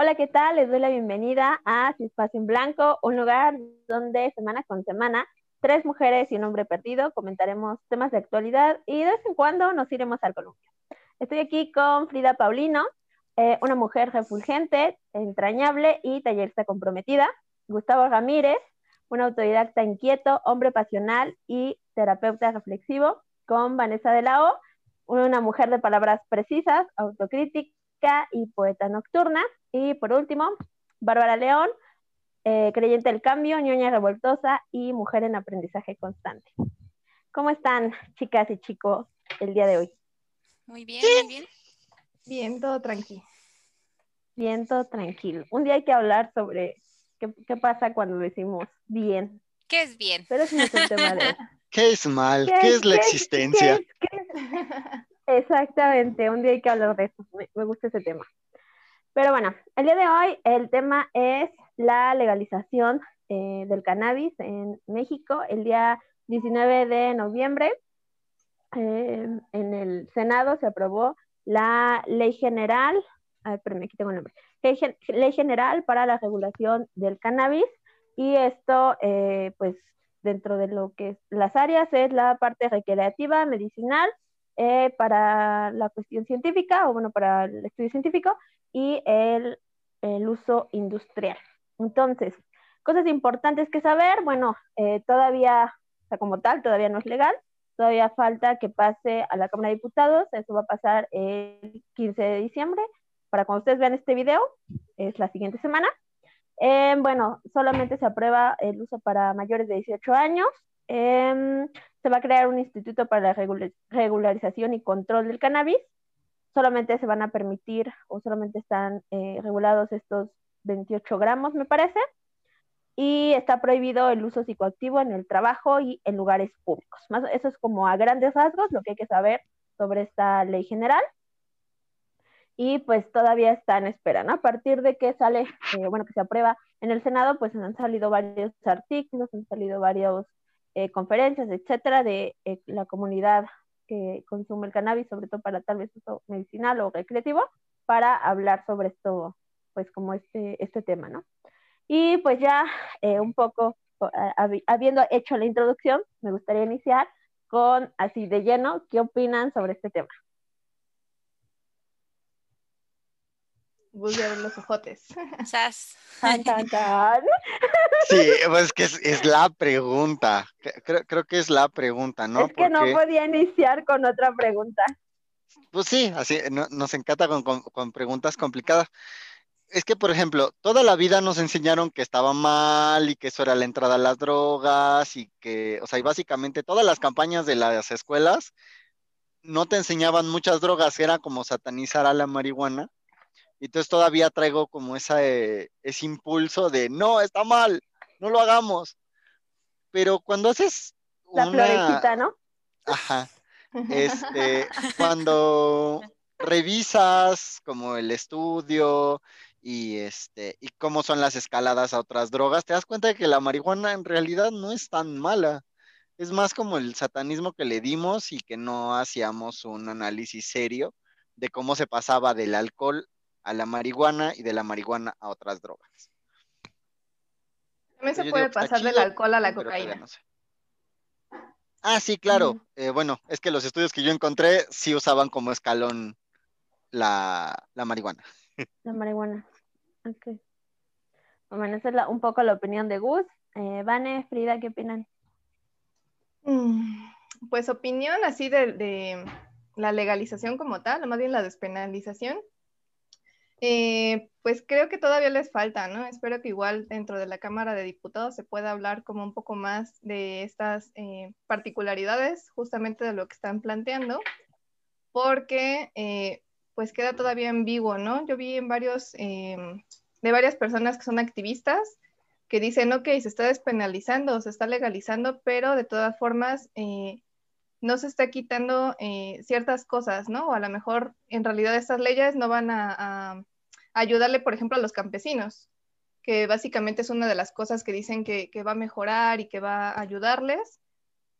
Hola, ¿qué tal? Les doy la bienvenida a Su Espacio en Blanco, un lugar donde semana con semana tres mujeres y un hombre perdido comentaremos temas de actualidad y de vez en cuando nos iremos al columpio. Estoy aquí con Frida Paulino, eh, una mujer refulgente, entrañable y tallerista comprometida. Gustavo Ramírez, un autodidacta inquieto, hombre pasional y terapeuta reflexivo. Con Vanessa de la una mujer de palabras precisas, autocrítica y poeta nocturna. Y por último, Bárbara León, eh, creyente del cambio, ñoña revoltosa y mujer en aprendizaje constante. ¿Cómo están, chicas y chicos, el día de hoy? Muy bien, muy bien. Bien, todo tranquilo. Bien, todo tranquilo. Un día hay que hablar sobre qué, pasa cuando decimos bien. ¿Qué es bien? Pero ese no es el tema de. ¿Qué es mal? ¿Qué, es la existencia? Exactamente, un día hay que hablar de eso. Me, gusta ese tema. Pero bueno, el día de hoy el tema es la legalización eh, del cannabis en México. El día 19 de noviembre eh, en el Senado se aprobó la ley general, ay, perdón, aquí tengo el nombre, ley, general para la regulación del cannabis y esto eh, pues dentro de lo que es las áreas es la parte recreativa, medicinal, eh, para la cuestión científica o bueno, para el estudio científico y el, el uso industrial. Entonces, cosas importantes que saber, bueno, eh, todavía, o sea, como tal, todavía no es legal, todavía falta que pase a la Cámara de Diputados, eso va a pasar el 15 de diciembre, para cuando ustedes vean este video, es la siguiente semana. Eh, bueno, solamente se aprueba el uso para mayores de 18 años. Em, se va a crear un instituto para la regularización y control del cannabis. Solamente se van a permitir o solamente están eh, regulados estos 28 gramos, me parece. Y está prohibido el uso psicoactivo en el trabajo y en lugares públicos. Más, eso es como a grandes rasgos lo que hay que saber sobre esta ley general y pues todavía está en espera, ¿no? A partir de que sale, eh, bueno, que se aprueba en el Senado, pues han salido varios artículos, han salido varias eh, conferencias, etcétera, de eh, la comunidad que consume el cannabis, sobre todo para tal vez uso medicinal o recreativo, para hablar sobre esto, pues como este, este tema, ¿no? Y pues ya un poco, habiendo hecho la introducción, me gustaría iniciar con así de lleno, ¿qué opinan sobre este tema? Volvieron los ojotes. Sí, pues que es, la pregunta. Creo, creo, que es la pregunta, ¿no? Es que no podía iniciar con otra pregunta. Pues sí, así nos encanta con, con, preguntas complicadas. Es que, por ejemplo, toda la vida nos enseñaron que estaba mal y que eso era la entrada a las drogas y que, o sea, y básicamente todas las campañas de las escuelas no te enseñaban muchas drogas, era como satanizar a la marihuana entonces todavía traigo como esa, eh, ese impulso de, no, está mal, no lo hagamos. Pero cuando haces... La florecita, ¿no? Ajá. Este, cuando revisas como el estudio y este y cómo son las escaladas a otras drogas, te das cuenta de que la marihuana en realidad no es tan mala. Es más como el satanismo que le dimos y que no hacíamos un análisis serio de cómo se pasaba del alcohol a la marihuana y de la marihuana a otras drogas. También se puede pasar del alcohol a la cocaína. Ah, sí, claro. Eh, bueno, es que los estudios que yo encontré sí usaban como escalón la, marihuana. La marihuana. Ok. Bueno, esa es un poco la opinión de Gus. Eh, Vane, Frida, ¿qué opinan? Mm, pues opinión así de, de, la legalización como tal, o más bien la despenalización. Eh, pues creo que todavía les falta, ¿no? Espero que igual dentro de la Cámara de Diputados se pueda hablar como un poco más de estas eh, particularidades, justamente de lo que están planteando, porque eh, pues queda todavía en vivo, ¿no? Yo vi en varios, de varias personas que son activistas que dicen, ok, se está despenalizando, se está legalizando, pero de todas formas no se está quitando eh, ciertas cosas, ¿no? O a lo mejor en realidad estas leyes no van a, ayudarle, por ejemplo, a los campesinos, que básicamente es una de las cosas que dicen que, va a mejorar y que va a ayudarles,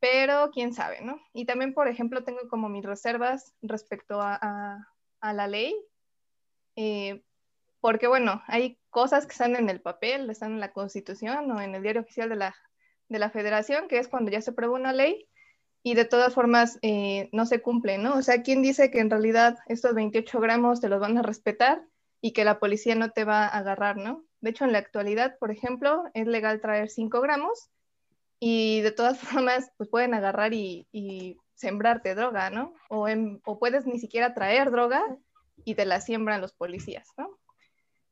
pero quién sabe, ¿no? Y también, por ejemplo, tengo como mis reservas respecto a, la ley. Eh, porque bueno, hay cosas que están en el papel, están en la Constitución o en el diario oficial de la, de la Federación, que es cuando ya se prueba una ley y de todas formas eh, no se cumple, ¿no? O sea, ¿quién dice que en realidad estos 28 gramos te los van a respetar y que la policía no te va a agarrar, ¿no? De hecho, en la actualidad, por ejemplo, es legal traer 5 gramos y de todas formas, pues pueden agarrar y, sembrarte droga, ¿no? O, o puedes ni siquiera traer droga y te la siembran los policías, ¿no?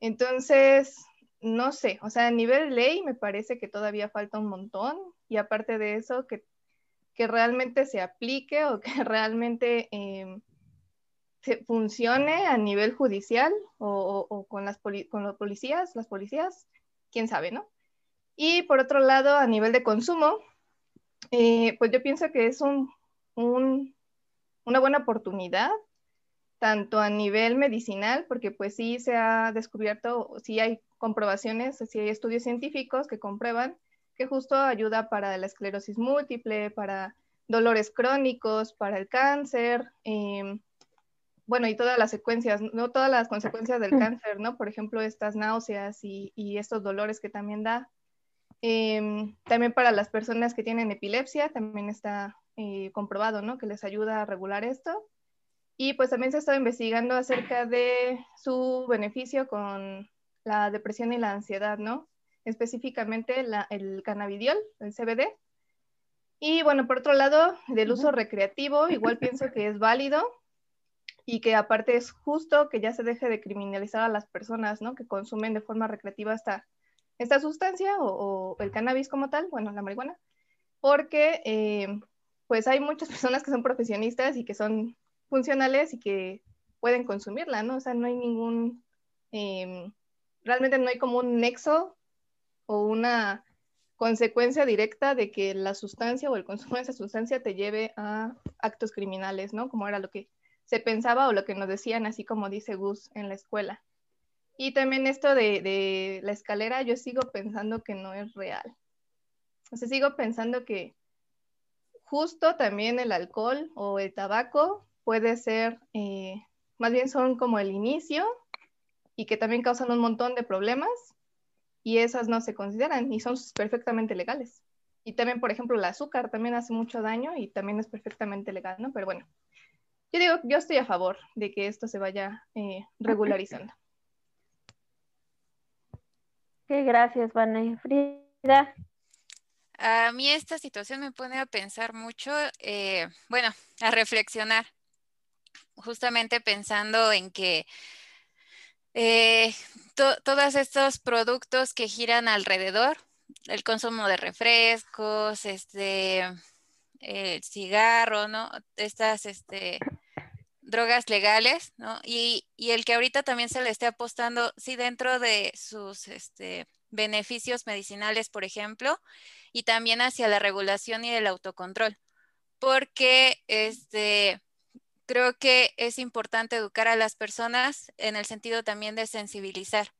Entonces, no sé, o sea, a nivel ley me parece que todavía falta un montón y aparte de eso, que, que realmente se aplique o que realmente em, se funcione a nivel judicial o, con, las con los policías, las policías, quién sabe, ¿no? Y por otro lado, a nivel de consumo, eh, pues yo pienso que es un, un, una buena oportunidad tanto a nivel medicinal, porque pues sí se ha descubierto, sí hay comprobaciones, sí hay estudios científicos que comprueban que justo ayuda para la esclerosis múltiple, para dolores crónicos, para el cáncer, em, bueno, y todas las secuencias, no todas las consecuencias del cáncer, ¿no? Por ejemplo, estas náuseas y, estos dolores que también da. Em, también para las personas que tienen epilepsia, también está eh, comprobado, ¿no? Que les ayuda a regular esto. Y pues también se ha estado investigando acerca de su beneficio con la depresión y la ansiedad, ¿no? Específicamente el cannabidiol, el CBD. Y bueno, por otro lado, del uso recreativo, igual pienso que es válido y que aparte es justo que ya se deje de criminalizar a las personas, ¿no? Que consumen de forma recreativa esta, esta sustancia o, el cannabis como tal, bueno, la marihuana, porque eh, pues hay muchas personas que son profesionistas y que son funcionales y que pueden consumirla, ¿no? O sea, no hay ningún, em, realmente no hay como un nexo o una consecuencia directa de que la sustancia o el consumo de esa sustancia te lleve a actos criminales, ¿no? Como era lo que se pensaba o lo que nos decían, así como dice Gus en la escuela. Y también esto de, la escalera, yo sigo pensando que no es real. O sea, sigo pensando que justo también el alcohol o el tabaco puede ser, eh, más bien son como el inicio y que también causan un montón de problemas y esas no se consideran y son perfectamente legales. Y también, por ejemplo, el azúcar también hace mucho daño y también es perfectamente legal, ¿no? Pero bueno, yo digo, yo estoy a favor de que esto se vaya eh, regularizando. Qué gracias, Vanessa. Frida. A mí esta situación me pone a pensar mucho, eh, bueno, a reflexionar justamente pensando en que eh, todos estos productos que giran alrededor, el consumo de refrescos, este, el cigarro, ¿no? Estas, este, drogas legales, ¿no? Y, y, el que ahorita también se le esté apostando, sí, dentro de sus, este, beneficios medicinales, por ejemplo, y también hacia la regulación y el autocontrol, porque, este, creo que es importante educar a las personas en el sentido también de sensibilizar,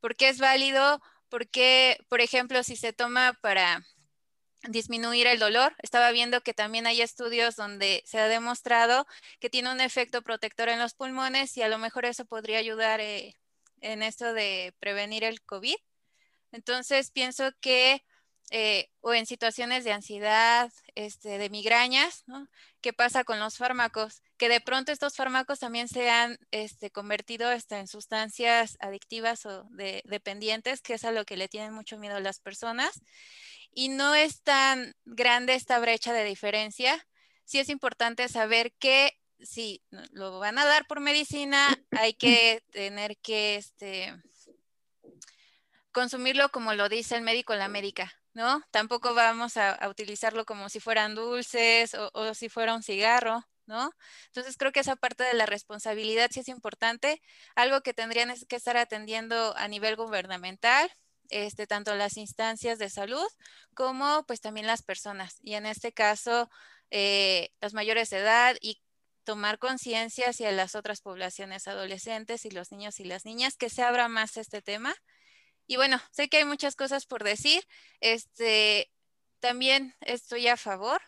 porque es válido, porque, por ejemplo, si se toma para disminuir el dolor. Estaba viendo que también hay estudios donde se ha demostrado que tiene un efecto protector en los pulmones y a lo mejor eso podría ayudar eh, en esto de prevenir el COVID. Entonces pienso que eh, o en situaciones de ansiedad, este, de migrañas, ¿no? ¿Qué pasa con los fármacos? Que de pronto estos fármacos también se han este, convertido hasta en sustancias adictivas o de, dependientes, que es a lo que le tienen mucho miedo las personas. Y no es tan grande esta brecha de diferencia. Sí es importante saber que si lo van a dar por medicina, hay que tener que este, consumirlo como lo dice el médico o la médica, ¿no? Tampoco vamos a, utilizarlo como si fueran dulces o, si fuera un cigarro, ¿no? Entonces creo que esa parte de la responsabilidad sí es importante, algo que tendrían que estar atendiendo a nivel gubernamental, este, tanto las instancias de salud como pues también las personas. Y en este caso, eh, los mayores de edad y tomar conciencia hacia las otras poblaciones adolescentes y los niños y las niñas, que se abra más este tema y bueno, sé que hay muchas cosas por decir. Este, también estoy a favor.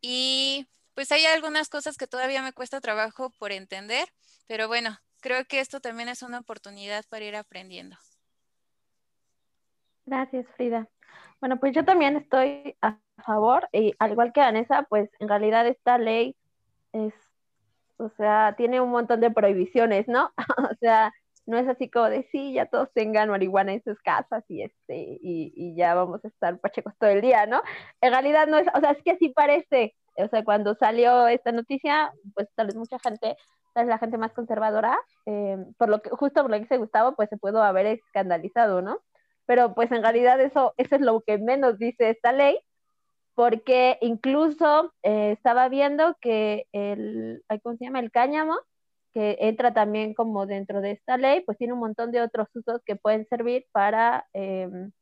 Y pues hay algunas cosas que todavía me cuesta trabajo por entender, pero bueno, creo que esto también es una oportunidad para ir aprendiendo. Gracias, Frida. Bueno, pues yo también estoy a favor y al igual que Vanessa, pues en realidad esta ley es, o sea, tiene un montón de prohibiciones, ¿no? o sea, no es así como de sí, ya todos tengan marihuana en sus casas y este, y, y, ya vamos a estar pachecos todo el día, ¿no? En realidad no es, o sea, es que así parece, o sea, cuando salió esta noticia, pues tal vez mucha gente, tal vez la gente más conservadora, eh, por lo que, justo por lo que dice Gustavo, pues se pudo haber escandalizado, ¿no? Pero pues en realidad eso, eso es lo que menos dice esta ley, porque incluso eh, estaba viendo que el, ¿cómo se llama? El cáñamo, que entra también como dentro de esta ley, pues tiene un montón de otros usos que pueden servir para em,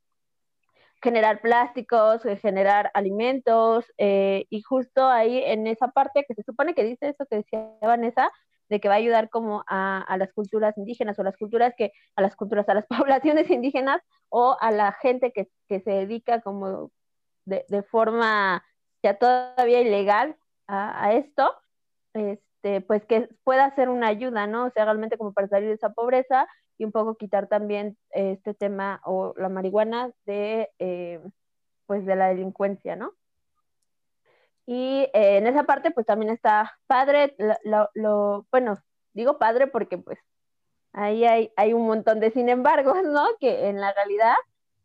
generar plásticos, eh, generar alimentos, eh, y justo ahí en esa parte que se supone que dice eso que decía Vanessa, de que va a ayudar como a, las culturas indígenas o las culturas que, a las culturas, a las poblaciones indígenas o a la gente que, se dedica como de, forma ya todavía ilegal a, a esto, este, pues que pueda ser una ayuda, ¿no? O sea, realmente como para salir de esa pobreza y un poco quitar también este tema o la marihuana de, eh, pues de la delincuencia, ¿no? Y eh, en esa parte, pues también está padre, lo, bueno, digo padre porque pues ahí hay, hay un montón de sin embargo, ¿no? Que en la realidad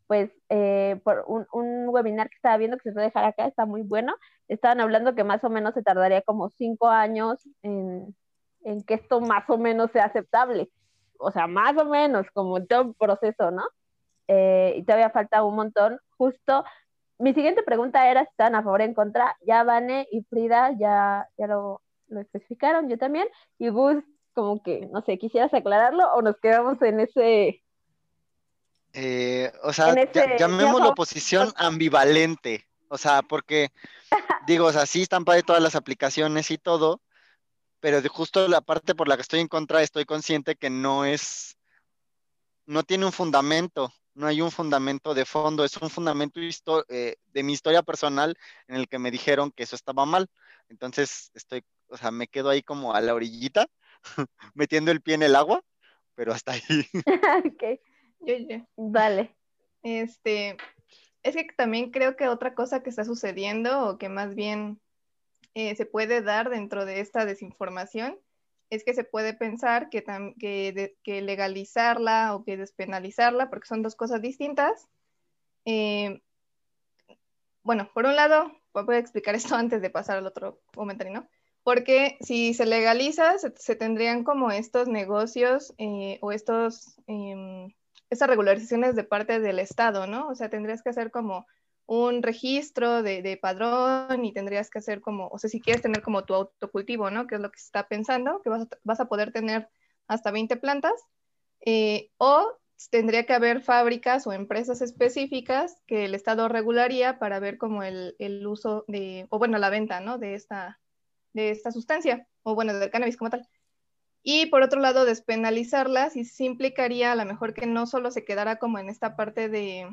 pues eh, por un, un, webinar que estaba viendo que se puede dejar acá, está muy bueno, estaban hablando que más o menos se tardaría como cinco años en, en que esto más o menos sea aceptable. O sea, más o menos, como todo un proceso, ¿no? Eh, y todavía falta un montón. Justo, mi siguiente pregunta era si están a favor o en contra. Ya Vane y Frida ya, ya lo, lo especificaron, yo también. Y Gus, como que, no sé, ¿quisieras aclararlo o nos quedamos en ese eh, o sea, llamemos la oposición ambivalente. O sea, porque digo, o sea, sí están para todas las aplicaciones y todo, pero de justo la parte por la que estoy en contra, estoy consciente que no es, no tiene un fundamento, no hay un fundamento de fondo, es un fundamento eh, de mi historia personal en el que me dijeron que eso estaba mal. Entonces, estoy, o sea, me quedo ahí como a la orillita, metiendo el pie en el agua, pero hasta ahí. okay. Yo, yo. Vale. Este, es que también creo que otra cosa que está sucediendo o que más bien eh, se puede dar dentro de esta desinformación es que se puede pensar que, que, legalizarla o que despenalizarla, porque son dos cosas distintas. Eh, bueno, por un lado, voy a explicar esto antes de pasar al otro comentario, ¿no? Porque si se legaliza, se, tendrían como estos negocios eh, o estos em, esas regularizaciones de parte del Estado, ¿no? O sea, tendrías que hacer como un registro de, padrón y tendrías que hacer como, o sea, si quieres tener como tu autocultivo, ¿no? Que es lo que se está pensando, que vas a, poder tener hasta 20 plantas, eh, o tendría que haber fábricas o empresas específicas que el Estado regularía para ver como el, el uso de, o bueno, la venta, ¿no? De esta, de esta sustancia, o bueno, del cannabis como tal. Y por otro lado, despenalizarlas y sí implicaría a lo mejor que no solo se quedara como en esta parte de,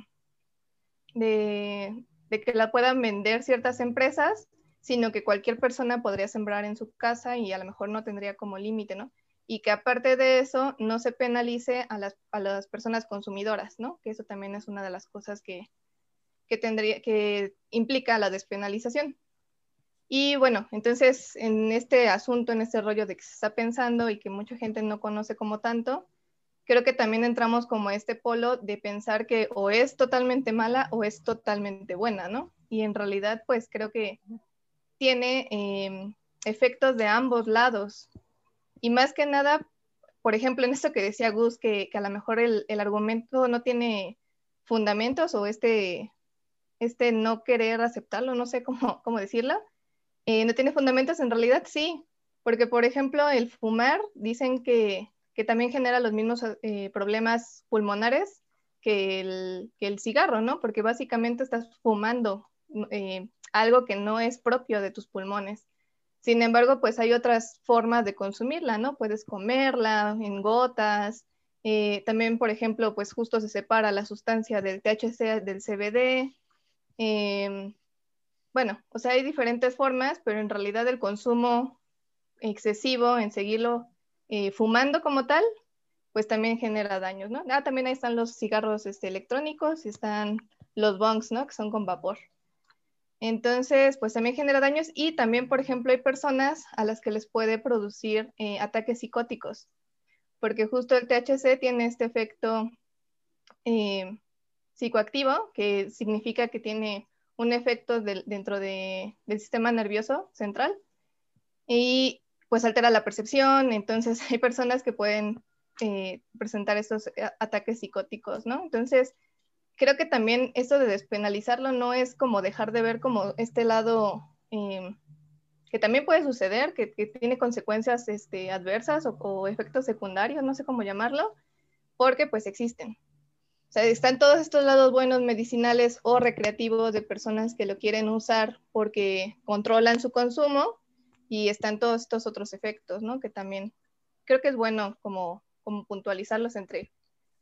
de, que la puedan vender ciertas empresas, sino que cualquier persona podría sembrar en su casa y a lo mejor no tendría como límite, ¿no? Y que aparte de eso no se penalice a las, a las personas consumidoras, ¿no? Que eso también es una de las cosas que, que, tendría, que implica la despenalización. Y bueno, entonces en este asunto, en este rollo de que se está pensando y que mucha gente no conoce como tanto, creo que también entramos como a este polo de pensar que o es totalmente mala o es totalmente buena, ¿no? Y en realidad, pues creo que tiene em, efectos de ambos lados. Y más que nada, por ejemplo, en esto que decía Gus, que, a lo mejor el, el, argumento no tiene fundamentos o este, este no querer aceptarlo, no sé cómo, cómo decirlo, eh, ¿No tiene fundamentos? En realidad sí, porque por ejemplo el fumar dicen que, también genera los mismos eh, problemas pulmonares que el, que el, cigarro, ¿no? Porque básicamente estás fumando eh, algo que no es propio de tus pulmones. Sin embargo, pues hay otras formas de consumirla, ¿no? Puedes comerla en gotas. también, por ejemplo, pues justo se separa la sustancia del THC del CBD. Em, bueno, o sea, hay diferentes formas, pero en realidad el consumo excesivo en seguirlo eh, fumando como tal, pues también genera daños, ¿no? Ah, también ahí están los cigarros este, electrónicos y están los bongs, ¿no? Que son con vapor. Entonces, pues también genera daños y también, por ejemplo, hay personas a las que les puede producir eh, ataques psicóticos, porque justo el THC tiene este efecto eh, psicoactivo, que significa que tiene un efecto dentro del sistema nervioso central y pues altera la percepción, entonces hay personas que pueden eh, presentar estos ataques psicóticos, ¿no? Entonces, creo que también esto de despenalizarlo no es como dejar de ver como este lado eh, que también puede suceder, que, tiene consecuencias este, adversas o, efectos secundarios, no sé cómo llamarlo, porque pues existen. O sea, están todos estos lados buenos medicinales o recreativos de personas que lo quieren usar porque controlan su consumo y están todos estos otros efectos, ¿no? Que también creo que es bueno como, como puntualizarlos entre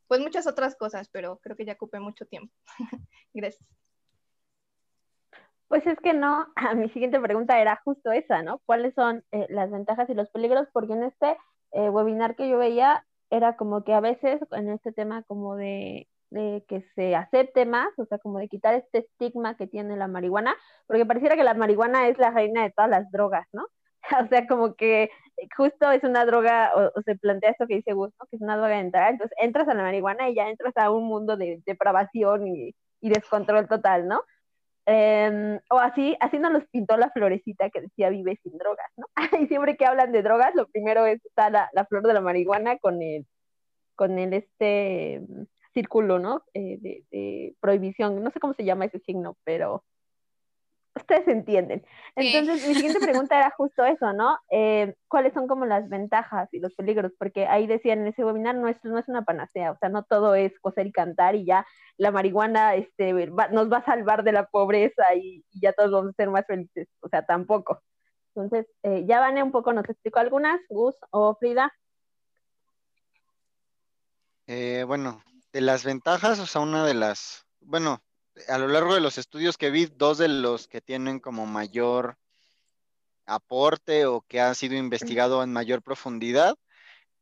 pues muchas otras cosas, pero creo que ya ocupé mucho tiempo. Gracias. Pues es que no, mi siguiente pregunta era justo esa, ¿no? ¿Cuáles son eh, las ventajas y los peligros? Porque en este eh, webinar que yo veía era como que a veces en este tema como de, de, que se acepte más, o sea, como de quitar este estigma que tiene la marihuana, porque pareciera que la marihuana es la reina de todas las drogas, ¿no? O sea, como que justo es una droga, o, se plantea esto que dice Gus, que es una droga de entrar, entonces entras a la marihuana y ya entras a un mundo de depravación y, descontrol total, ¿no? Em, o así, así nos los pintó la florecita que decía vive sin drogas, ¿no? y siempre que hablan de drogas, lo primero es está la, la flor de la marihuana con el, con el este círculo, ¿no? Eh, de, de, prohibición, no sé cómo se llama ese signo, pero ustedes entienden. Entonces, mi siguiente pregunta era justo eso, ¿no? Eh, ¿Cuáles son como las ventajas y los peligros? Porque ahí decían en ese webinar, no es, no es una panacea, o sea, no todo es coser y cantar y ya la marihuana este, nos va a salvar de la pobreza y, ya todos vamos a ser más felices, o sea, tampoco. Entonces, eh, ya Vane un poco nos explicó algunas, Gus o Frida. Eh, bueno, de las ventajas, o sea, una de las, bueno, a lo largo de los estudios que vi, dos de los que tienen como mayor aporte o que ha sido investigado en mayor profundidad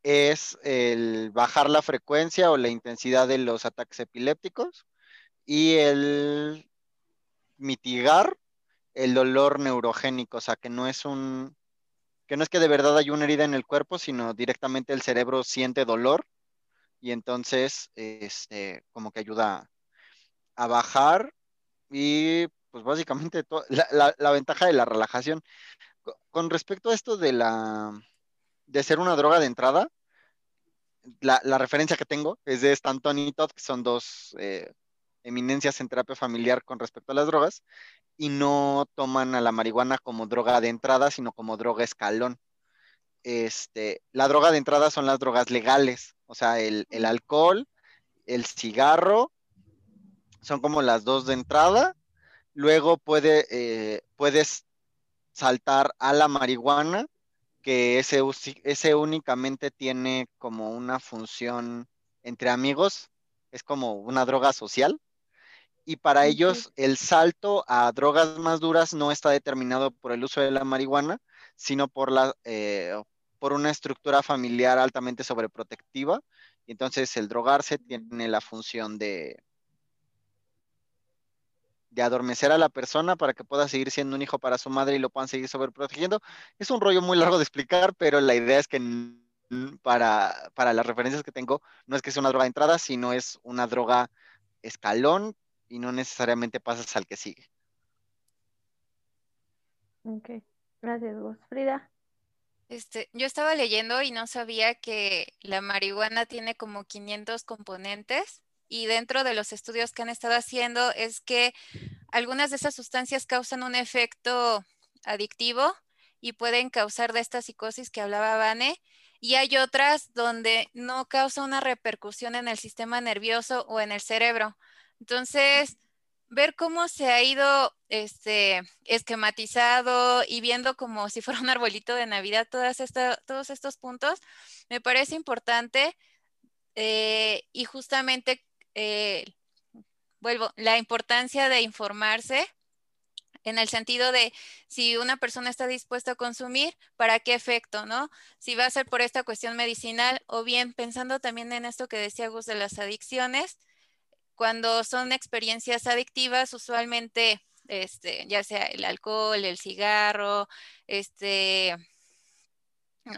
es el bajar la frecuencia o la intensidad de los ataques epilépticos y el mitigar el dolor neurogénico, o sea, que no es un que no es que de verdad hay una herida en el cuerpo, sino directamente el cerebro siente dolor y entonces este como que ayuda a bajar y pues básicamente la, la, ventaja de la relajación. Con respecto a esto de la de ser una droga de entrada, la, la referencia que tengo es de Stanton y Todd, que son dos eh, eminencias en terapia familiar con respecto a las drogas, y no toman a la marihuana como droga de entrada, sino como droga escalón. Este, la droga de entrada son las drogas legales, o sea, el, el alcohol, el cigarro son como las dos de entrada. Luego puede, eh, puedes saltar a la marihuana, que ese, ese únicamente tiene como una función entre amigos, es como una droga social. Y para ellos el salto a drogas más duras no está determinado por el uso de la marihuana, sino por, la, eh, por una estructura familiar altamente sobreprotectiva. Y entonces el drogarse tiene la función de, de adormecer a la persona para que pueda seguir siendo un hijo para su madre y lo puedan seguir sobreprotegiendo. Es un rollo muy largo de explicar, pero la idea es que para, para las referencias que tengo, no es que sea una droga de entrada, sino es una droga escalón y no necesariamente pasas al que sigue. Ok, gracias vos. Frida. Este, yo estaba leyendo y no sabía que la marihuana tiene como 500 componentes y dentro de los estudios que han estado haciendo es que algunas de esas sustancias causan un efecto adictivo y pueden causar de esta psicosis que hablaba Vane, y hay otras donde no causa una repercusión en el sistema nervioso o en el cerebro. Entonces, ver cómo se ha ido este, esquematizado y viendo como si fuera un arbolito de Navidad todas todos estos puntos, me parece importante eh, y justamente eh, vuelvo, la importancia de informarse en el sentido de si una persona está dispuesta a consumir, ¿para qué efecto, no? Si va a ser por esta cuestión medicinal o bien pensando también en esto que decía Gus de las adicciones, cuando son experiencias adictivas, usualmente, este, ya sea el alcohol, el cigarro, este,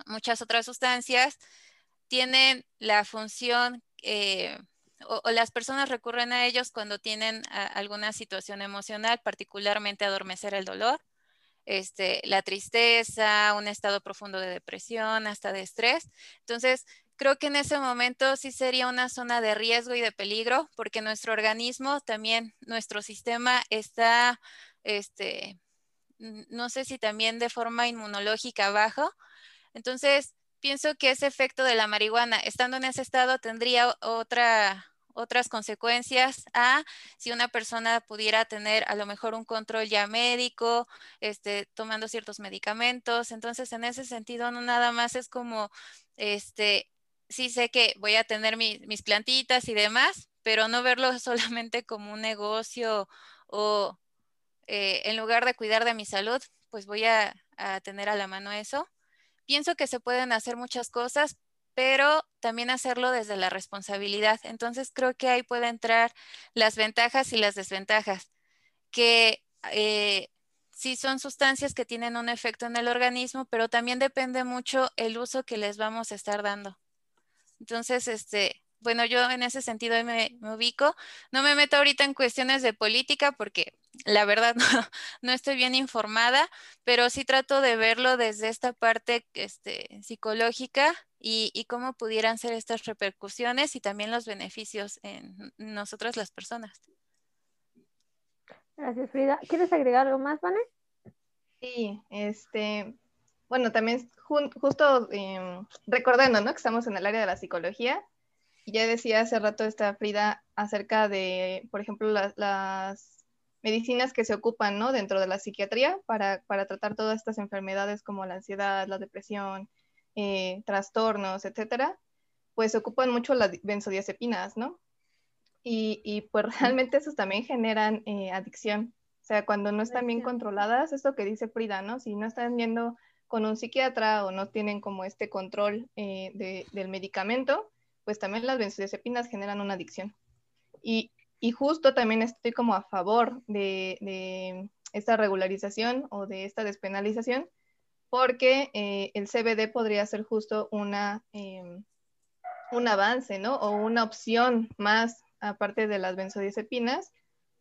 muchas otras sustancias, tienen la función eh, o, las personas recurren a ellos cuando tienen alguna situación emocional, particularmente adormecer el dolor, este, la tristeza, un estado profundo de depresión, hasta de estrés. Entonces, creo que en ese momento sí sería una zona de riesgo y de peligro, porque nuestro organismo, también nuestro sistema está, este, no sé si también de forma inmunológica bajo. Entonces, pienso que ese efecto de la marihuana, estando en ese estado, tendría otra, otras consecuencias a si una persona pudiera tener a lo mejor un control ya médico, este, tomando ciertos medicamentos. Entonces, en ese sentido, no nada más es como, este, sí sé que voy a tener mis plantitas y demás, pero no verlo solamente como un negocio o eh, en lugar de cuidar de mi salud, pues voy a tener a la mano eso. Pienso que se pueden hacer muchas cosas, pero también hacerlo desde la responsabilidad. Entonces creo que ahí puede entrar las ventajas y las desventajas, que eh, sí son sustancias que tienen un efecto en el organismo, pero también depende mucho el uso que les vamos a estar dando. Entonces, este, bueno, yo en ese sentido me, me, ubico. No me meto ahorita en cuestiones de política porque la verdad no, estoy bien informada, pero sí trato de verlo desde esta parte este, psicológica y, y, cómo pudieran ser estas repercusiones y también los beneficios en nosotras las personas. Gracias, Frida. ¿Quieres agregar algo más, Vane? Sí, este, bueno, también justo em, recordando, ¿no? Que estamos en el área de la psicología. Y ya decía hace rato esta Frida acerca de, por ejemplo, las medicinas que se ocupan ¿no? dentro de la psiquiatría para, para, tratar todas estas enfermedades como la ansiedad, la depresión, eh, trastornos, etcétera, pues ocupan mucho las benzodiazepinas, ¿no? Y, y pues realmente esos también generan eh, adicción. O sea, cuando no están bien controladas, esto que dice Frida, ¿no? Si no están yendo con un psiquiatra o no tienen como este control eh, de, del medicamento, pues también las benzodiazepinas generan una adicción. Y, y justo también estoy como a favor de, esta regularización o de esta despenalización, porque eh, el CBD podría ser justo una, em, un avance, ¿no? O una opción más aparte de las benzodiazepinas,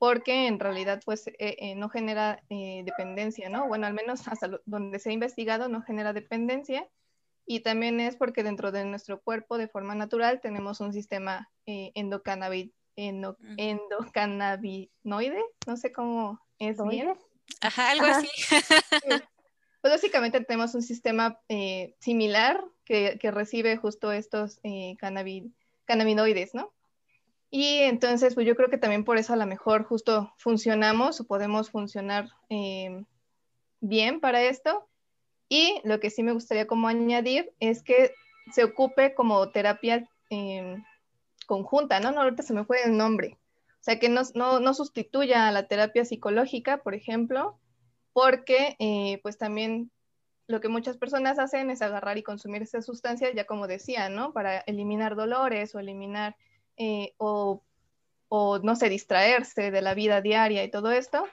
porque en realidad pues eh, eh, no genera dependencia, ¿no? Bueno, al menos hasta donde se ha investigado no genera dependencia y también es porque dentro de nuestro cuerpo de forma natural tenemos un sistema endocannabinoide endocannabinoide, no sé cómo es bien. Ajá, algo así. Pues básicamente tenemos un sistema eh, similar que, recibe justo estos eh, cannabinoides, ¿no? Y entonces, pues yo creo que también por eso a lo mejor justo funcionamos o podemos funcionar eh, bien para esto. Y lo que sí me gustaría como añadir es que se ocupe como terapia conjunta, ¿no? No, ahorita se me fue el nombre. O sea, que no, no, sustituya a la terapia psicológica, por ejemplo, porque eh, pues también lo que muchas personas hacen es agarrar y consumir esas sustancias, ya como decía, ¿no? Para eliminar dolores o eliminar eh, o, no sé, distraerse de la vida diaria y todo esto.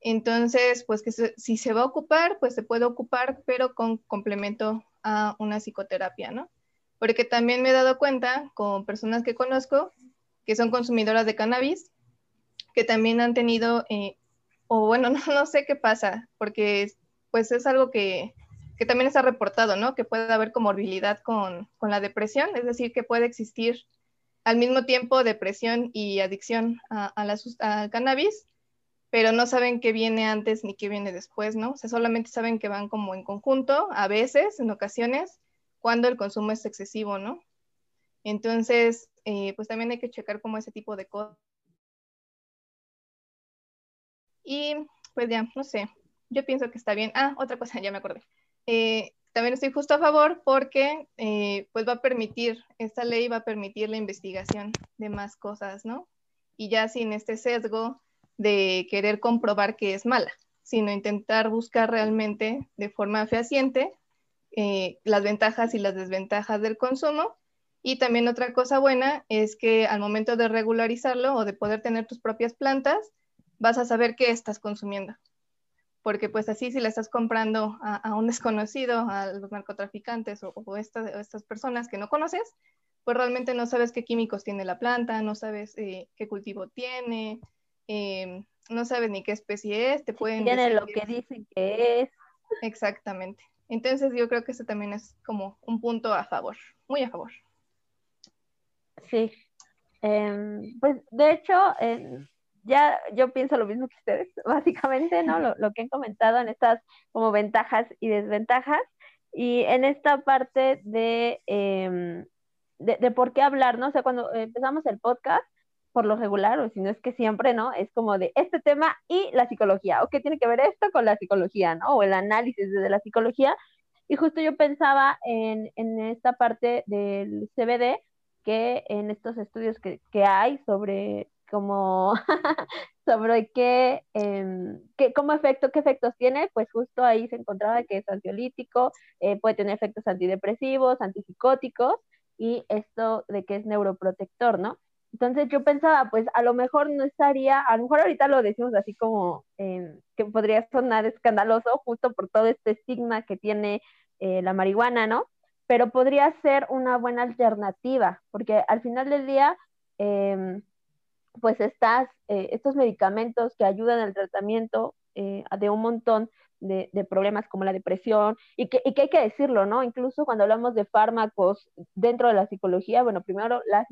Entonces, pues que si se va a ocupar, pues se puede ocupar, pero con complemento a una psicoterapia, ¿no? porque también me he dado cuenta con personas que conozco que son consumidoras de cannabis, que también han tenido, eh, o bueno, no, sé qué pasa, porque pues es algo que, que, también está reportado, ¿no? Que puede haber comorbilidad con, con la depresión, es decir, que puede existir al mismo tiempo depresión y adicción al cannabis, pero no saben qué viene antes ni qué viene después, ¿no? O sea, solamente saben que van como en conjunto, a veces, en ocasiones, cuando el consumo es excesivo, ¿no? Entonces, eh, pues también hay que checar como ese tipo de cosas. Y pues ya, no sé, yo pienso que está bien. Ah, otra cosa, ya me acordé. Eh, también estoy justo a favor porque eh, pues va a permitir, esta ley va a permitir la investigación de más cosas, ¿no? Y ya sin este sesgo de querer comprobar que es mala, sino intentar buscar realmente de forma fehaciente eh, las ventajas y las desventajas del consumo. Y también otra cosa buena es que al momento de regularizarlo o de poder tener tus propias plantas, vas a saber qué estás consumiendo. Porque pues así si le estás comprando a, un desconocido, a los narcotraficantes o, estas personas que no conoces, pues realmente no sabes qué químicos tiene la planta, no sabes eh, qué cultivo tiene, eh, no sabes ni qué especie es, te pueden Tiene lo que dicen que es. Exactamente. Entonces yo creo que eso también es como un punto a favor, muy a favor. Sí. Em, pues de hecho, ya yo pienso lo mismo que ustedes, básicamente, ¿no? Lo, que han comentado en estas como ventajas y desventajas. Y en esta parte de, em, de, de, por qué hablar, ¿no? O sea, cuando empezamos el podcast, por lo regular, o si no es que siempre, ¿no? Es como de este tema y la psicología, o qué tiene que ver esto con la psicología, ¿no? O el análisis de la psicología. Y justo yo pensaba en, en esta parte del CBD, que en estos estudios que, que hay sobre como sobre qué, eh, qué, cómo efecto, qué efectos tiene, pues justo ahí se encontraba que es ansiolítico, eh, puede tener efectos antidepresivos, antipsicóticos y esto de que es neuroprotector, ¿no? Entonces yo pensaba, pues a lo mejor no estaría, a lo mejor ahorita lo decimos así como eh, que podría sonar escandaloso justo por todo este estigma que tiene eh, la marihuana, ¿no? Pero podría ser una buena alternativa, porque al final del día, em, pues estas, eh, estos medicamentos que ayudan al tratamiento de un montón de, de, problemas como la depresión, y que, y que hay que decirlo, ¿no? Incluso cuando hablamos de fármacos dentro de la psicología, bueno, primero las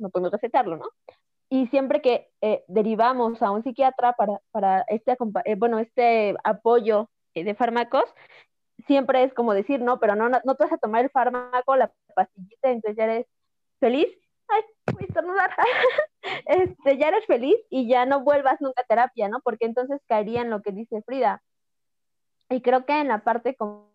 no podemos recetarlo, ¿no? Y siempre que eh, derivamos a un psiquiatra para, para este, eh, bueno, este apoyo eh, de fármacos, siempre es como decir, no, pero no, no, te vas a tomar el fármaco, la pastillita, entonces ya eres feliz. Ay, voy a estornudar. este, ya eres feliz y ya no vuelvas nunca a terapia, ¿no? Porque entonces caería en lo que dice Frida. Y creo que en la parte como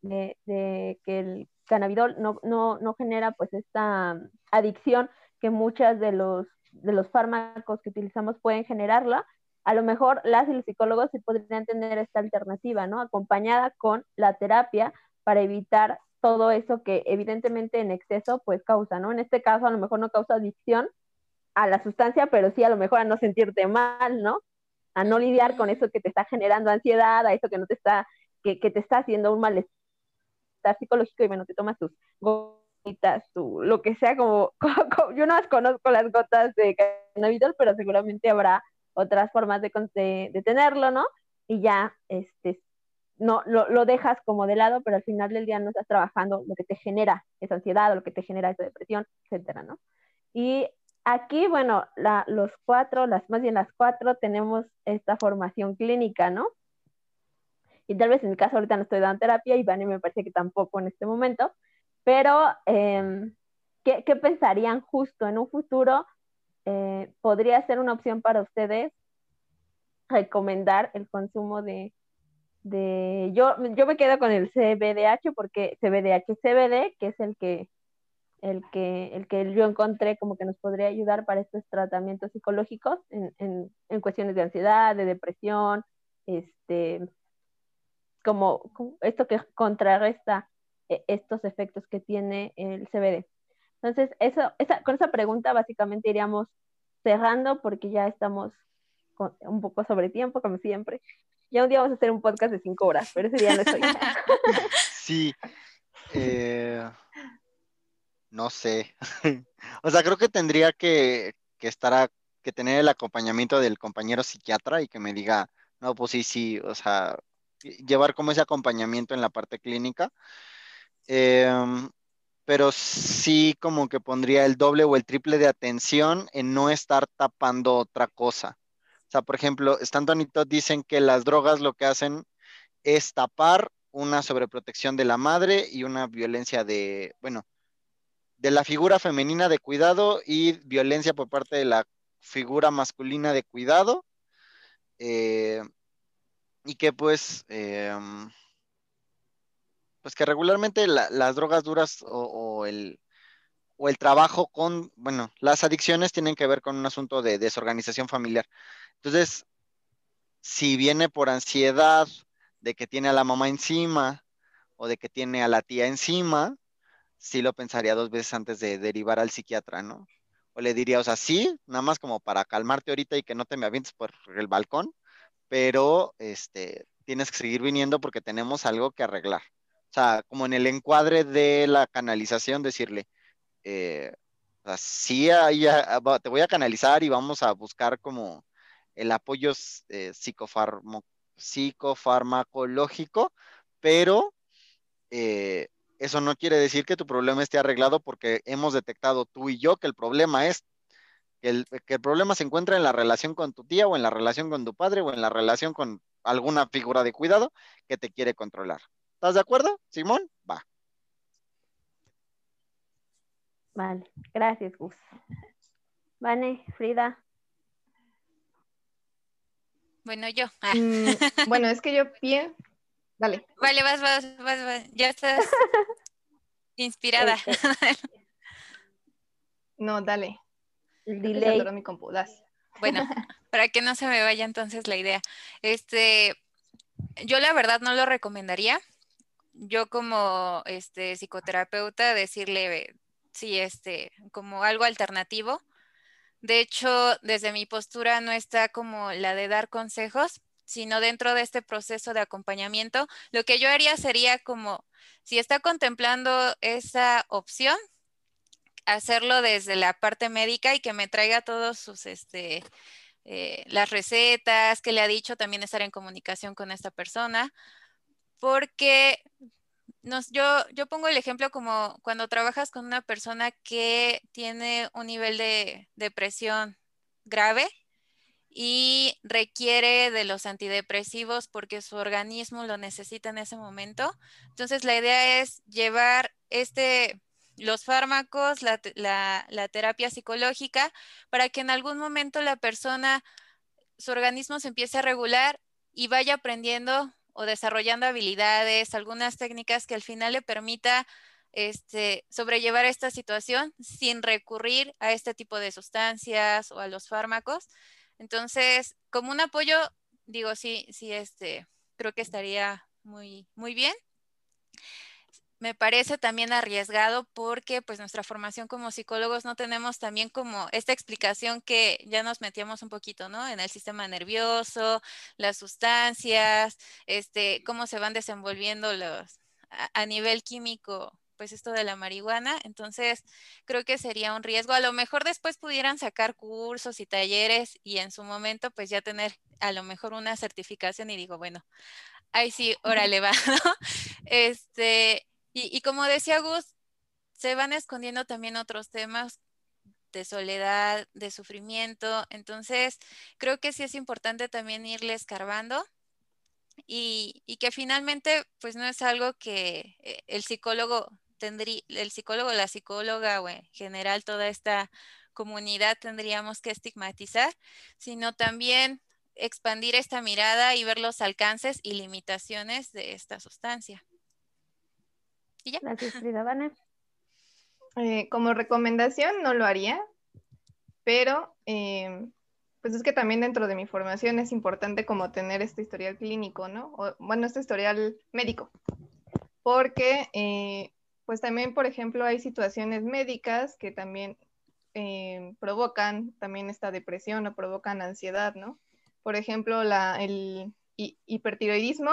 de, que el cannabidol no, no, no genera pues esta adicción, que muchas de los, de los fármacos que utilizamos pueden generarla, a lo mejor las y los psicólogos sí podrían tener esta alternativa, ¿no? Acompañada con la terapia para evitar todo eso que evidentemente en exceso pues causa, ¿no? En este caso a lo mejor no causa adicción a la sustancia, pero sí a lo mejor a no sentirte mal, ¿no? A no lidiar con eso que te está generando ansiedad, a eso que no te está, que, que te está haciendo un malestar psicológico y bueno, te tomas tus lo que sea, como, yo no las conozco las gotas de cannabidol, pero seguramente habrá otras formas de, de, tenerlo, ¿no? Y ya, este, no, lo, lo, dejas como de lado, pero al final del día no estás trabajando lo que te genera esa ansiedad o lo que te genera esa depresión, etcétera, ¿no? Y aquí, bueno, la, los cuatro, las más bien las cuatro, tenemos esta formación clínica, ¿no? Y tal vez en mi caso ahorita no estoy dando terapia y me parece que tampoco en este momento, pero, em, ¿qué, pensarían justo en un futuro? Eh, ¿Podría ser una opción para ustedes recomendar el consumo de, de yo, yo me quedo con el CBDH porque CBDH, CBD, que es el que, el que, el que yo encontré como que nos podría ayudar para estos tratamientos psicológicos en, en, en cuestiones de ansiedad, de depresión, este, como, esto que contrarresta e, estos efectos que tiene el CBD. Entonces, eso, esa, con esa pregunta básicamente iríamos cerrando porque ya estamos un poco sobre tiempo, como siempre. Ya un día vamos a hacer un podcast de cinco horas, pero ese día no estoy. sí. Eh, no sé. o sea, creo que tendría que, que estar que tener el acompañamiento del compañero psiquiatra y que me diga, no, pues sí, sí, o sea, llevar como ese acompañamiento en la parte clínica Em, pero sí como que pondría el doble o el triple de atención en no estar tapando otra cosa. O sea, por ejemplo, Stanton y Todd dicen que las drogas lo que hacen es tapar una sobreprotección de la madre y una violencia de, bueno, de la figura femenina de cuidado y violencia por parte de la figura masculina de cuidado. Eh, y que pues... Em, pues que regularmente las drogas duras o, el, o el trabajo con, bueno, las adicciones tienen que ver con un asunto de desorganización familiar. Entonces, si viene por ansiedad de que tiene a la mamá encima o de que tiene a la tía encima, sí lo pensaría dos veces antes de derivar al psiquiatra, ¿no? O le diría, o sea, sí, nada más como para calmarte ahorita y que no te me avientes por el balcón, pero este, tienes que seguir viniendo porque tenemos algo que arreglar. O sea, como en el encuadre de la canalización, decirle, eh, o sea, sí, te voy a canalizar y vamos a buscar como el apoyo eh, psicofarmacológico, pero eh, eso no quiere decir que tu problema esté arreglado porque hemos detectado tú y yo que el problema es que el, que el, problema se encuentra en la relación con tu tía o en la relación con tu padre o en la relación con alguna figura de cuidado que te quiere controlar. ¿Estás de acuerdo, Simón? Va. Vale, gracias, Gus. Vane, Frida. Bueno, yo. Ah. Mm, bueno, es que yo bien. Dale. Vale, vas, vas, vas, vas. Ya estás inspirada. no, dale. Delay. mi compu, das. Bueno, para que no se me vaya entonces la idea. Este, yo la verdad no lo recomendaría. Yo como este psicoterapeuta decirle sí, este, como algo alternativo. De hecho, desde mi postura no está como la de dar consejos, sino dentro de este proceso de acompañamiento, lo que yo haría sería como, si está contemplando esa opción, hacerlo desde la parte médica y que me traiga todos sus, este, eh, las recetas que le ha dicho, también estar en comunicación con esta persona, porque yo, yo pongo el ejemplo como cuando trabajas con una persona que tiene un nivel de depresión grave y requiere de los antidepresivos porque su organismo lo necesita en ese momento. Entonces la idea es llevar este, los fármacos, la terapia psicológica, para que en algún momento la persona, su organismo se empiece a regular y vaya aprendiendo o desarrollando habilidades, algunas técnicas que al final le permita este, sobrellevar esta situación sin recurrir a este tipo de sustancias o a los fármacos. Entonces, como un apoyo, digo, sí, sí, este, creo que estaría muy, muy bien me parece también arriesgado porque pues nuestra formación como psicólogos no tenemos también como esta explicación que ya nos metíamos un poquito, ¿no? En el sistema nervioso, las sustancias, este, cómo se van desenvolviendo los a, nivel químico, pues esto de la marihuana. Entonces, creo que sería un riesgo. A lo mejor después pudieran sacar cursos y talleres y en su momento pues ya tener a lo mejor una certificación y digo, bueno, ahí sí, órale va, ¿no? Este, y, como decía Gus, se van escondiendo también otros temas de soledad, de sufrimiento. Entonces, creo que sí es importante también irle escarbando y, que finalmente, pues no es algo que eh, el psicólogo tendría, el psicólogo, la psicóloga o en general toda esta comunidad tendríamos que estigmatizar, sino también expandir esta mirada y ver los alcances y limitaciones de esta sustancia. Gracias, Frida eh, como recomendación no lo haría, pero em, pues es que también dentro de mi formación es importante como tener este historial clínico, ¿no? bueno, este historial médico, porque eh, pues también, por ejemplo, hay situaciones médicas que también provocan también esta depresión o provocan ansiedad, ¿no? Por ejemplo, la, el hipertiroidismo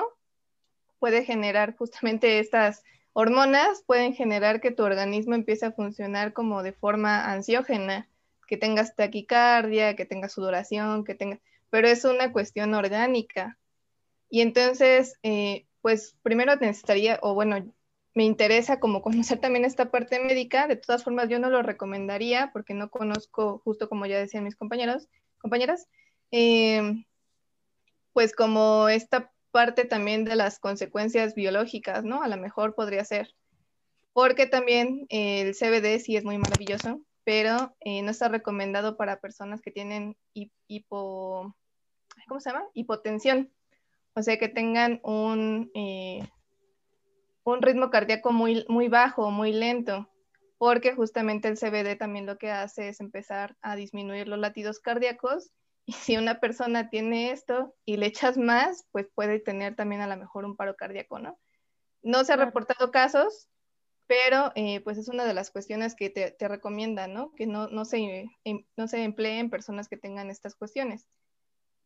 puede generar justamente estas hormonas pueden generar que tu organismo empiece a funcionar como de forma ansiógena, que tengas taquicardia, que tengas sudoración, que tenga, pero es una cuestión orgánica. Y entonces, eh, pues primero necesitaría, o bueno, me interesa como conocer también esta parte médica. De todas formas, yo no lo recomendaría porque no conozco, justo como ya decían mis compañeros, compañeras, eh, pues como esta parte también de las consecuencias biológicas, ¿no? A lo mejor podría ser. Porque también eh, el CBD sí es muy maravilloso, pero eh, no está recomendado para personas que tienen hipo, ¿cómo se llama? Hipotensión. O sea, que tengan un, eh, un ritmo cardíaco muy, muy bajo, muy lento, porque justamente el CBD también lo que hace es empezar a disminuir los latidos cardíacos Y si una persona tiene esto y le echas más, pues puede tener también a lo mejor un paro cardíaco, ¿no? No se han reportado casos, pero eh, pues es una de las cuestiones que te, te recomiendan, ¿no? Que no, no, se, em, no se empleen personas que tengan estas cuestiones.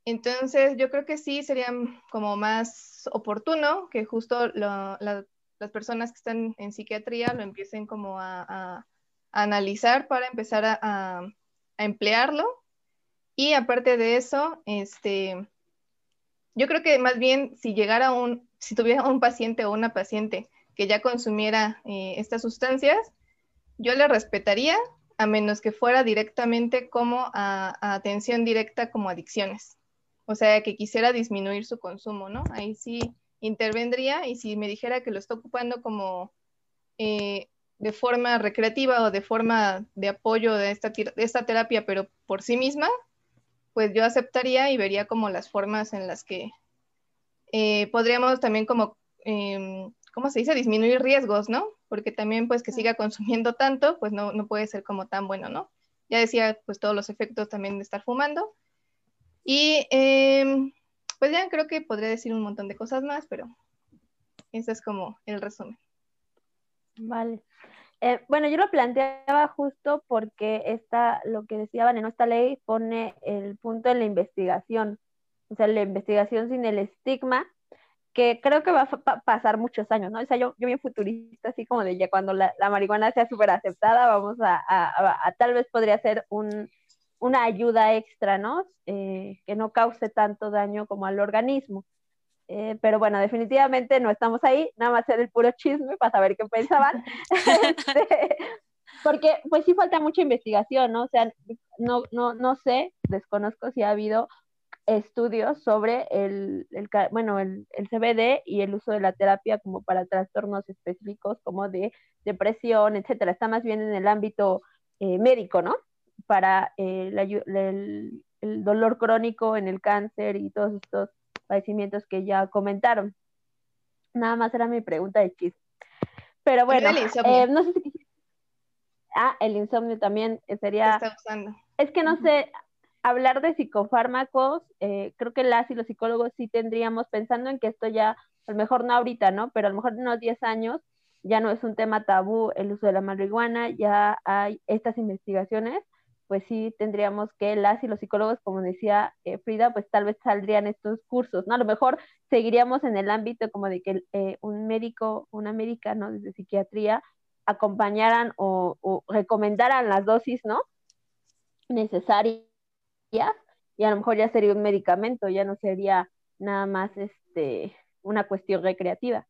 Entonces, yo creo que sí sería como más oportuno que justo las personas que están en psiquiatría lo empiecen como a, analizar para empezar a, a, emplearlo. Y aparte de eso, este, yo creo que más bien si llegara un, si tuviera un paciente o una paciente que ya consumiera eh, estas sustancias, yo le respetaría a menos que fuera directamente como atención directa como adicciones. O sea, que quisiera disminuir su consumo, ¿no? Ahí sí intervendría y si me dijera que lo está ocupando como eh, de forma recreativa o de forma de apoyo de esta, de esta terapia, pero por sí misma, pues yo aceptaría y vería como las formas en las que eh, podríamos también como em, ¿cómo se dice? Disminuir riesgos, ¿no? Porque también pues que siga consumiendo tanto, pues no, no puede ser como tan bueno, ¿no? Ya decía pues todos los efectos también de estar fumando. Y em, pues ya creo que podría decir un montón de cosas más, pero ese es como el resumen. Vale. Eh, bueno, yo lo planteaba justo porque esta, lo que decían en esta ley pone el punto en la investigación, o sea, la investigación sin el estigma que creo que va a pasar muchos años, ¿no? O sea, yo, yo bien futurista, así como de ya cuando la, marihuana sea súper aceptada, vamos a, tal vez podría ser un, una ayuda extra, ¿no? Eh, que no cause tanto daño como al organismo. Eh, pero bueno, definitivamente no estamos ahí, nada más ser el puro chisme para saber qué pensaban. Este, porque pues sí falta mucha investigación, ¿no? O sea, no, no, no sé, desconozco si ha habido estudios sobre el, bueno, el, CBD y el uso de la terapia como para trastornos específicos como de depresión, etcétera. Está más bien en el ámbito eh, médico, ¿no? Para eh, el, dolor crónico en el cáncer y todos estos padecimientos que ya comentaron. Nada más era mi pregunta de chiste. Pero bueno, eh, no sé si Ah, el insomnio también sería... Es que no sé, hablar de psicofármacos, eh, creo que las y los psicólogos sí tendríamos, pensando en que esto ya, a lo mejor no ahorita, ¿no? Pero a lo mejor en unos 10 años ya no es un tema tabú el uso de la marihuana, ya hay estas investigaciones, pues sí tendríamos que las y los psicólogos, como decía eh, Frida, pues tal vez saldrían estos cursos, ¿no? A lo mejor seguiríamos en el ámbito como de que eh, un médico, una médica, ¿no? Desde psiquiatría, acompañaran o, o recomendaran las dosis, ¿no? Necesarias y a lo mejor ya sería un medicamento, ya no sería nada más este, una cuestión recreativa.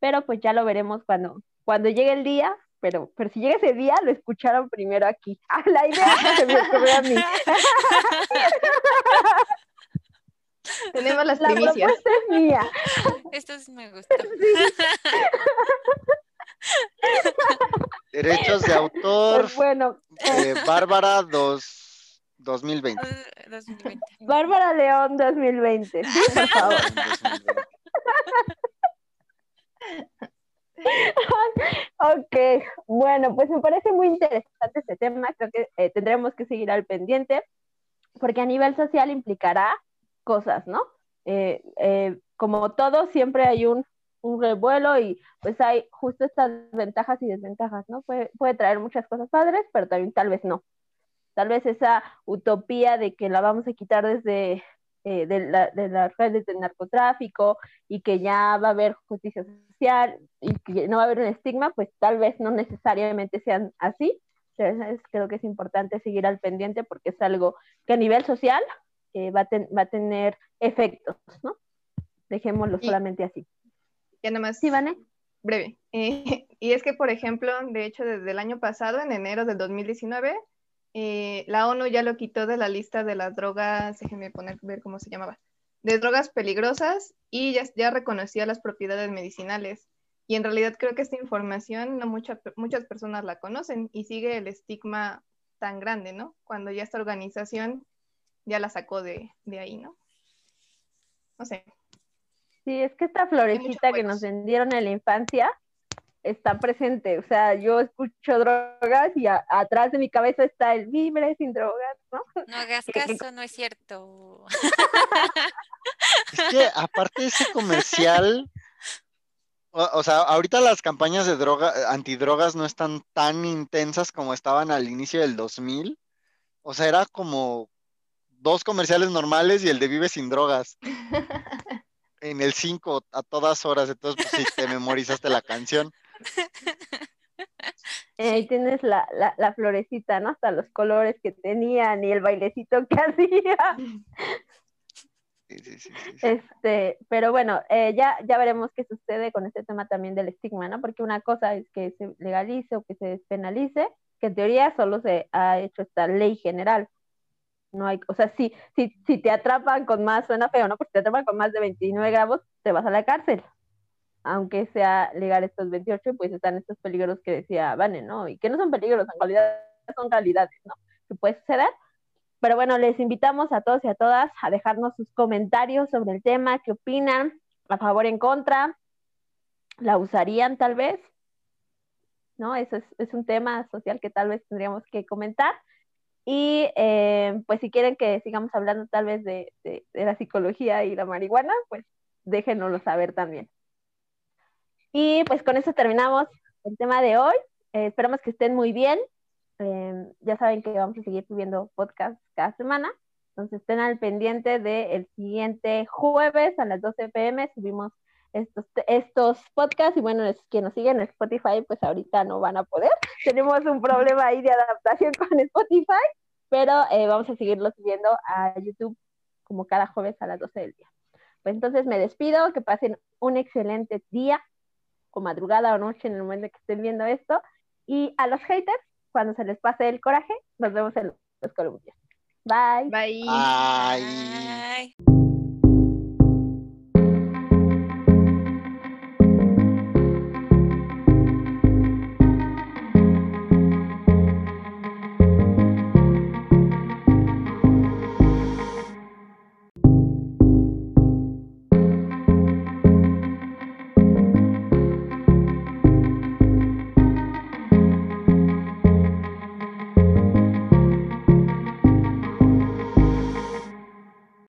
Pero pues ya lo veremos cuando, cuando llegue el día, pero, pero si llega ese día, lo escucharon primero aquí. Ah, la idea se me ocurrió a mí. Tenemos las primicias. La es mía. Esto me gusta. Derechos de autor. Pues bueno. Eh, Bárbara dos 2020. 2020. Bárbara León 2020. por favor. Ok, bueno, pues me parece muy interesante este tema. Creo que eh, tendremos que seguir al pendiente, porque a nivel social implicará cosas, ¿no? Eh, eh, como todo, siempre hay un, revuelo y pues hay justo estas ventajas y desventajas, ¿no? Puede, puede traer muchas cosas padres, pero también tal vez no tal vez esa utopía de que la vamos a quitar desde eh, de, la, de las redes del narcotráfico y que ya va a haber justicia social y que no va a haber un estigma, pues tal vez no necesariamente sean así. Entonces, creo que es importante seguir al pendiente porque es algo que a nivel social eh, va, a va, a tener efectos, ¿no? Dejémoslo solamente así. Ya nada más. Sí, Vane. Breve. Eh, y es que, por ejemplo, de hecho, desde el año pasado, en enero del 2019, eh, la ONU ya lo quitó de la lista de las drogas, déjenme poner, ver cómo se llamaba, de drogas peligrosas y ya, ya reconocía las propiedades medicinales. Y en realidad creo que esta información no muchas personas la conocen y sigue el estigma tan grande, ¿no? Cuando ya esta organización ya la sacó de, de ahí, ¿no? No sé. Sí, es que esta florecita que nos vendieron en la infancia, está presente. O sea, yo escucho drogas y atrás de mi cabeza está el vibre sin drogas, ¿no? No hagas caso, no es cierto. Es que aparte de ese comercial, o, sea, ahorita las campañas de droga, antidrogas no están tan intensas como estaban al inicio del 2000. O sea, era como dos comerciales normales y el de Vive sin drogas. en el 5 a todas horas, entonces pues sí, te memorizaste la canción. Ahí tienes la, la, florecita, ¿no? Hasta los colores que tenían y el bailecito que hacía. Sí, sí, sí, este, pero bueno, eh, ya, ya veremos qué sucede con este tema también del estigma, ¿no? Porque una cosa es que se legalice o que se despenalice, que en teoría solo se ha hecho esta ley general. No hay, o sea, si, si, si te atrapan con más, suena feo, ¿no? Porque te atrapan con más de 29 gramos, te vas a la cárcel aunque sea legal estos 28, pues están estos peligros que decía Vane, ¿no? Y que no son peligros, en realidad son calidades, ¿no? Que puede suceder. Pero bueno, les invitamos a todos y a todas a dejarnos sus comentarios sobre el tema, qué opinan, a favor, en contra, la usarían tal vez, ¿no? Eso es, un tema social que tal vez tendríamos que comentar. Y eh, pues si quieren que sigamos hablando tal vez de, de, de la psicología y la marihuana, pues déjenoslo saber también. Y pues con eso terminamos el tema de hoy. Eh, esperamos que estén muy bien. Em, ya saben que vamos a seguir subiendo podcast cada semana. Entonces estén al pendiente del siguiente jueves a las 12 pm. Subimos estos, estos podcasts y bueno, es que nos siguen en Spotify, pues ahorita no van a poder. Tenemos un problema ahí de adaptación con Spotify, pero eh, vamos a seguirlo subiendo a YouTube como cada jueves a las 12 del día. Pues entonces me despido, que pasen un excelente día o madrugada o noche en el momento que estén viendo esto. Y a los haters, cuando se les pase el coraje, nos vemos en los columpios. Bye. Bye. Bye.